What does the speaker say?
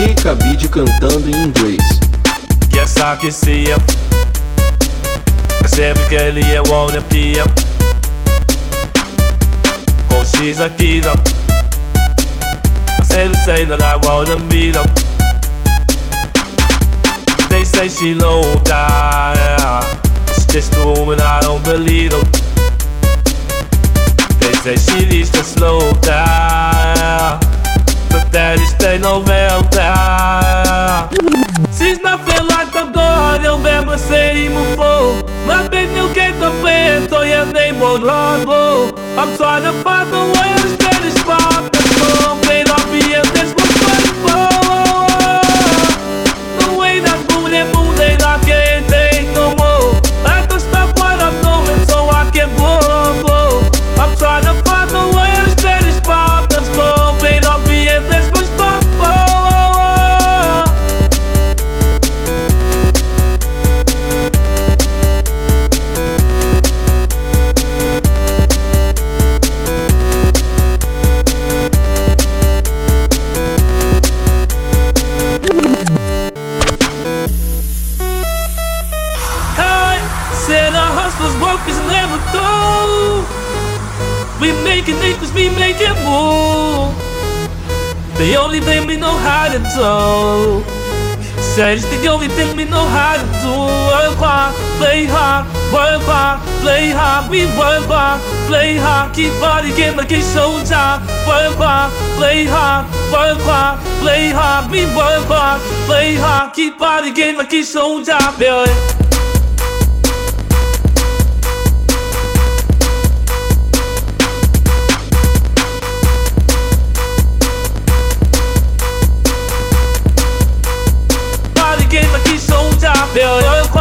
Tica Bid cantando em inglês. E essa que se Sempre que ele é o Olimpia. Com X aqui, Sempre sei da Olimpia. They say she low die. It's just a woman I don't believe them. They say she needs to slow down. God you'll ever see before. Nothing you get the plan, so your name won't largo. I'm trying to find the way to stay this We making acres, we making more. The only thing we know how to do. Said it's the only thing we know how to do. Work hard, play hard, work hard, play hard. We work hard, play hard, keep body game like it's showtime. Work hard, play hard, work hard, play hard. We work hard, play hard, keep body game like it's showtime. Yeah. Like he's